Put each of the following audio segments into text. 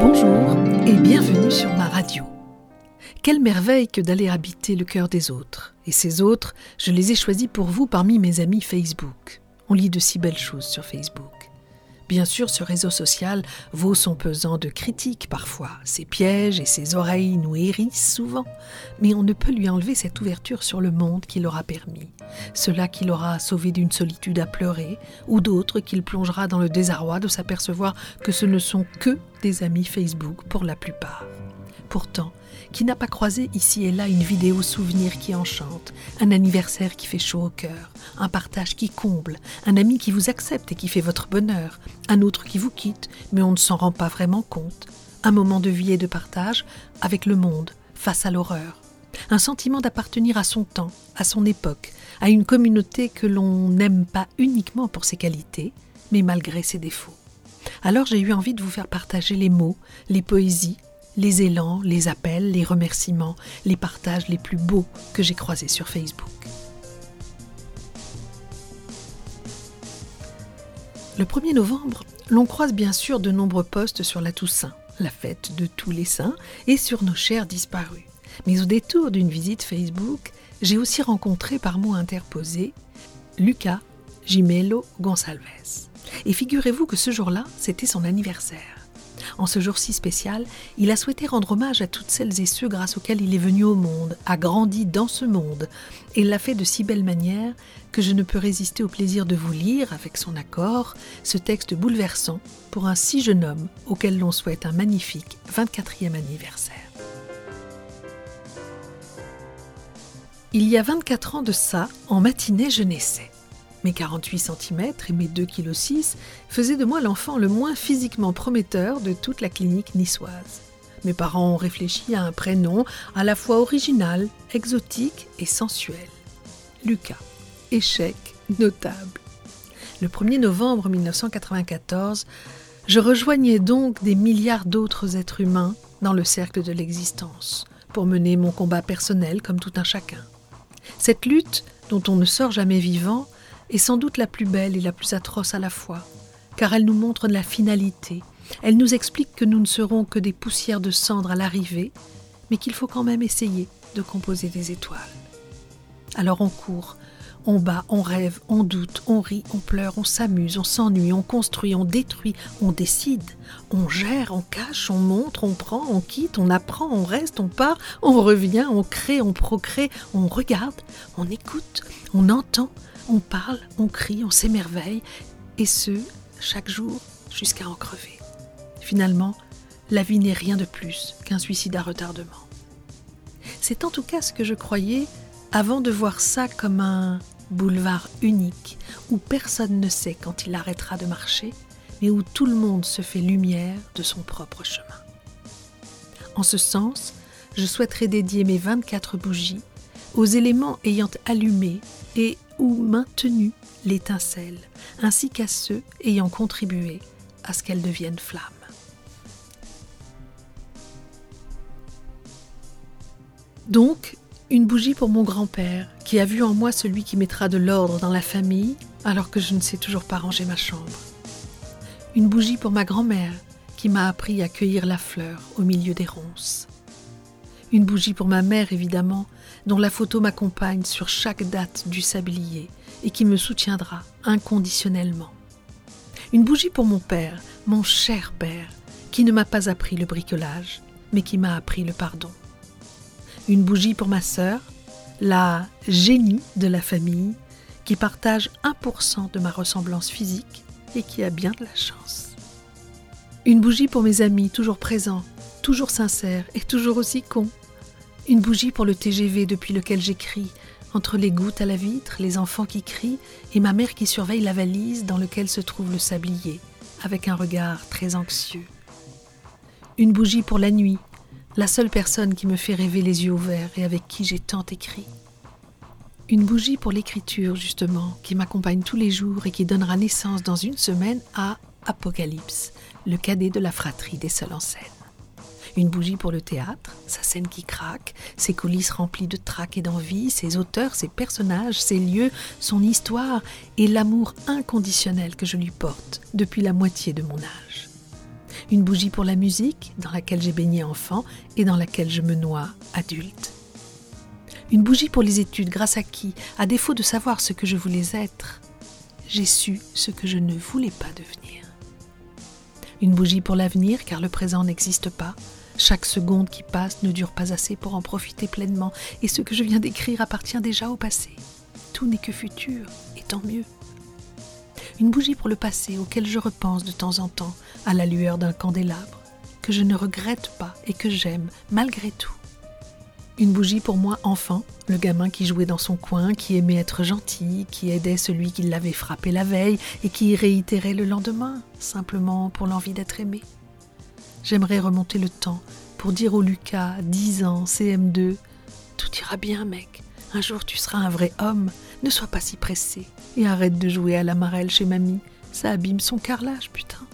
Bonjour et bienvenue sur ma radio. Quelle merveille que d'aller habiter le cœur des autres. Et ces autres, je les ai choisis pour vous parmi mes amis Facebook. On lit de si belles choses sur Facebook. Bien sûr, ce réseau social vaut son pesant de critiques parfois. Ses pièges et ses oreilles nous hérissent souvent. Mais on ne peut lui enlever cette ouverture sur le monde qu'il aura permis. Cela qui l'aura sauvé d'une solitude à pleurer, ou d'autres qu'il plongera dans le désarroi de s'apercevoir que ce ne sont que des amis Facebook pour la plupart. Pourtant, qui n'a pas croisé ici et là une vidéo souvenir qui enchante, un anniversaire qui fait chaud au cœur, un partage qui comble, un ami qui vous accepte et qui fait votre bonheur, un autre qui vous quitte, mais on ne s'en rend pas vraiment compte, un moment de vie et de partage avec le monde, face à l'horreur, un sentiment d'appartenir à son temps, à son époque, à une communauté que l'on n'aime pas uniquement pour ses qualités, mais malgré ses défauts. Alors j'ai eu envie de vous faire partager les mots, les poésies, les élans, les appels, les remerciements, les partages les plus beaux que j'ai croisés sur Facebook. Le 1er novembre, l'on croise bien sûr de nombreux posts sur la Toussaint, la fête de tous les saints, et sur nos chers disparus. Mais au détour d'une visite Facebook, j'ai aussi rencontré par mots interposés Lucas Gimelo Gonçalves. Et figurez-vous que ce jour-là, c'était son anniversaire. En ce jour si spécial, il a souhaité rendre hommage à toutes celles et ceux grâce auxquels il est venu au monde, a grandi dans ce monde, et l'a fait de si belle manière que je ne peux résister au plaisir de vous lire, avec son accord, ce texte bouleversant pour un si jeune homme auquel l'on souhaite un magnifique 24e anniversaire. Il y a 24 ans de ça, en matinée, je naissais. Mes 48 cm et mes 2,6 kg faisaient de moi l'enfant le moins physiquement prometteur de toute la clinique niçoise. Mes parents ont réfléchi à un prénom à la fois original, exotique et sensuel. Lucas. Échec notable. Le 1er novembre 1994, je rejoignais donc des milliards d'autres êtres humains dans le cercle de l'existence, pour mener mon combat personnel comme tout un chacun. Cette lutte, dont on ne sort jamais vivant, est sans doute la plus belle et la plus atroce à la fois, car elle nous montre la finalité, elle nous explique que nous ne serons que des poussières de cendres à l'arrivée, mais qu'il faut quand même essayer de composer des étoiles. Alors on court, on bat, on rêve, on doute, on rit, on pleure, on s'amuse, on s'ennuie, on construit, on détruit, on décide, on gère, on cache, on montre, on prend, on quitte, on apprend, on reste, on part, on revient, on crée, on procrée, on regarde, on écoute, on entend, on parle, on crie, on s'émerveille, et ce, chaque jour, jusqu'à en crever. Finalement, la vie n'est rien de plus qu'un suicide à retardement. C'est en tout cas ce que je croyais avant de voir ça comme un boulevard unique où personne ne sait quand il arrêtera de marcher, mais où tout le monde se fait lumière de son propre chemin. En ce sens, je souhaiterais dédier mes 24 bougies aux éléments ayant allumé et ou maintenu l'étincelle, ainsi qu'à ceux ayant contribué à ce qu'elle devienne flamme. Donc, une bougie pour mon grand-père, qui a vu en moi celui qui mettra de l'ordre dans la famille, alors que je ne sais toujours pas ranger ma chambre. Une bougie pour ma grand-mère, qui m'a appris à cueillir la fleur au milieu des ronces. Une bougie pour ma mère, évidemment, dont la photo m'accompagne sur chaque date du sablier et qui me soutiendra inconditionnellement. Une bougie pour mon père, mon cher père, qui ne m'a pas appris le bricolage, mais qui m'a appris le pardon. Une bougie pour ma sœur, la génie de la famille, qui partage 1% de ma ressemblance physique et qui a bien de la chance. Une bougie pour mes amis, toujours présents, toujours sincères et toujours aussi cons, une bougie pour le TGV depuis lequel j'écris, entre les gouttes à la vitre, les enfants qui crient et ma mère qui surveille la valise dans laquelle se trouve le sablier, avec un regard très anxieux. Une bougie pour la nuit, la seule personne qui me fait rêver les yeux ouverts et avec qui j'ai tant écrit. Une bougie pour l'écriture, justement, qui m'accompagne tous les jours et qui donnera naissance dans une semaine à Apocalypse, le cadet de la fratrie des seuls scène une bougie pour le théâtre, sa scène qui craque, ses coulisses remplies de trac et d'envie, ses auteurs, ses personnages, ses lieux, son histoire et l'amour inconditionnel que je lui porte depuis la moitié de mon âge. Une bougie pour la musique, dans laquelle j'ai baigné enfant et dans laquelle je me noie adulte. Une bougie pour les études, grâce à qui, à défaut de savoir ce que je voulais être, j'ai su ce que je ne voulais pas devenir. Une bougie pour l'avenir, car le présent n'existe pas. Chaque seconde qui passe ne dure pas assez pour en profiter pleinement, et ce que je viens d'écrire appartient déjà au passé. Tout n'est que futur, et tant mieux. Une bougie pour le passé auquel je repense de temps en temps, à la lueur d'un candélabre, que je ne regrette pas et que j'aime malgré tout. Une bougie pour moi enfant, le gamin qui jouait dans son coin, qui aimait être gentil, qui aidait celui qui l'avait frappé la veille et qui réitérait le lendemain, simplement pour l'envie d'être aimé. J'aimerais remonter le temps pour dire au Lucas, 10 ans, CM2, Tout ira bien, mec. Un jour tu seras un vrai homme. Ne sois pas si pressé. Et arrête de jouer à la marelle chez mamie. Ça abîme son carrelage, putain.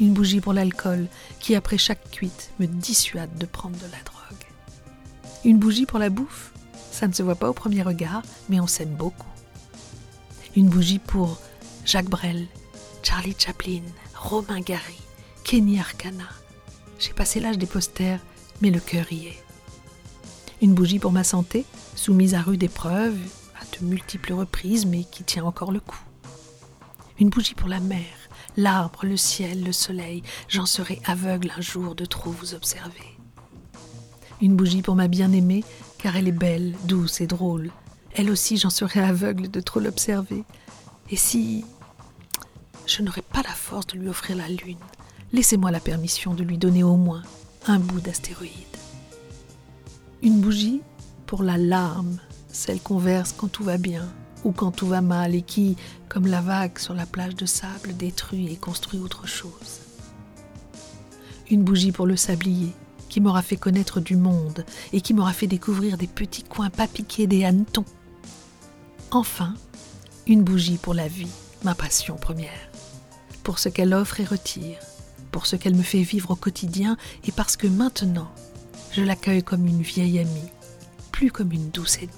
Une bougie pour l'alcool qui, après chaque cuite, me dissuade de prendre de la drogue. Une bougie pour la bouffe Ça ne se voit pas au premier regard, mais on s'aime beaucoup. Une bougie pour Jacques Brel, Charlie Chaplin, Romain Gary, Kenny Arcana. J'ai passé l'âge des posters, mais le cœur y est. Une bougie pour ma santé, soumise à rude épreuve, à de multiples reprises, mais qui tient encore le coup. Une bougie pour la mer, l'arbre, le ciel, le soleil. J'en serai aveugle un jour de trop vous observer. Une bougie pour ma bien-aimée, car elle est belle, douce et drôle. Elle aussi, j'en serais aveugle de trop l'observer. Et si je n'aurais pas la force de lui offrir la lune, laissez-moi la permission de lui donner au moins un bout d'astéroïde. Une bougie pour la larme, celle qu'on verse quand tout va bien ou quand tout va mal et qui, comme la vague sur la plage de sable, détruit et construit autre chose. Une bougie pour le sablier, qui m'aura fait connaître du monde et qui m'aura fait découvrir des petits coins pas piqués des hannetons. Enfin, une bougie pour la vie, ma passion première, pour ce qu'elle offre et retire, pour ce qu'elle me fait vivre au quotidien et parce que maintenant, je l'accueille comme une vieille amie, plus comme une douce ennemie.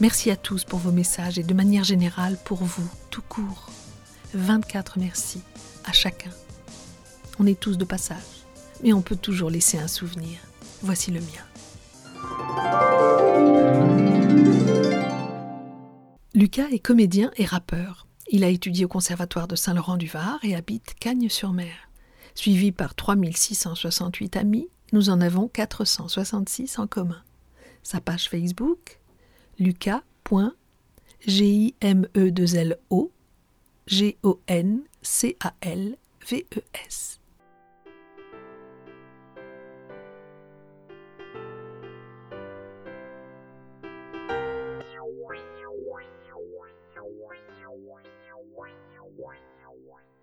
Merci à tous pour vos messages et de manière générale pour vous, tout court. 24 merci à chacun. On est tous de passage mais on peut toujours laisser un souvenir. Voici le mien. Lucas est comédien et rappeur. Il a étudié au Conservatoire de Saint-Laurent-du-Var et habite Cagnes-sur-Mer. Suivi par 3668 amis, nous en avons 466 en commun. Sa page Facebook, lucas.gime2lo G-O-N-C-A-L-V-E-S.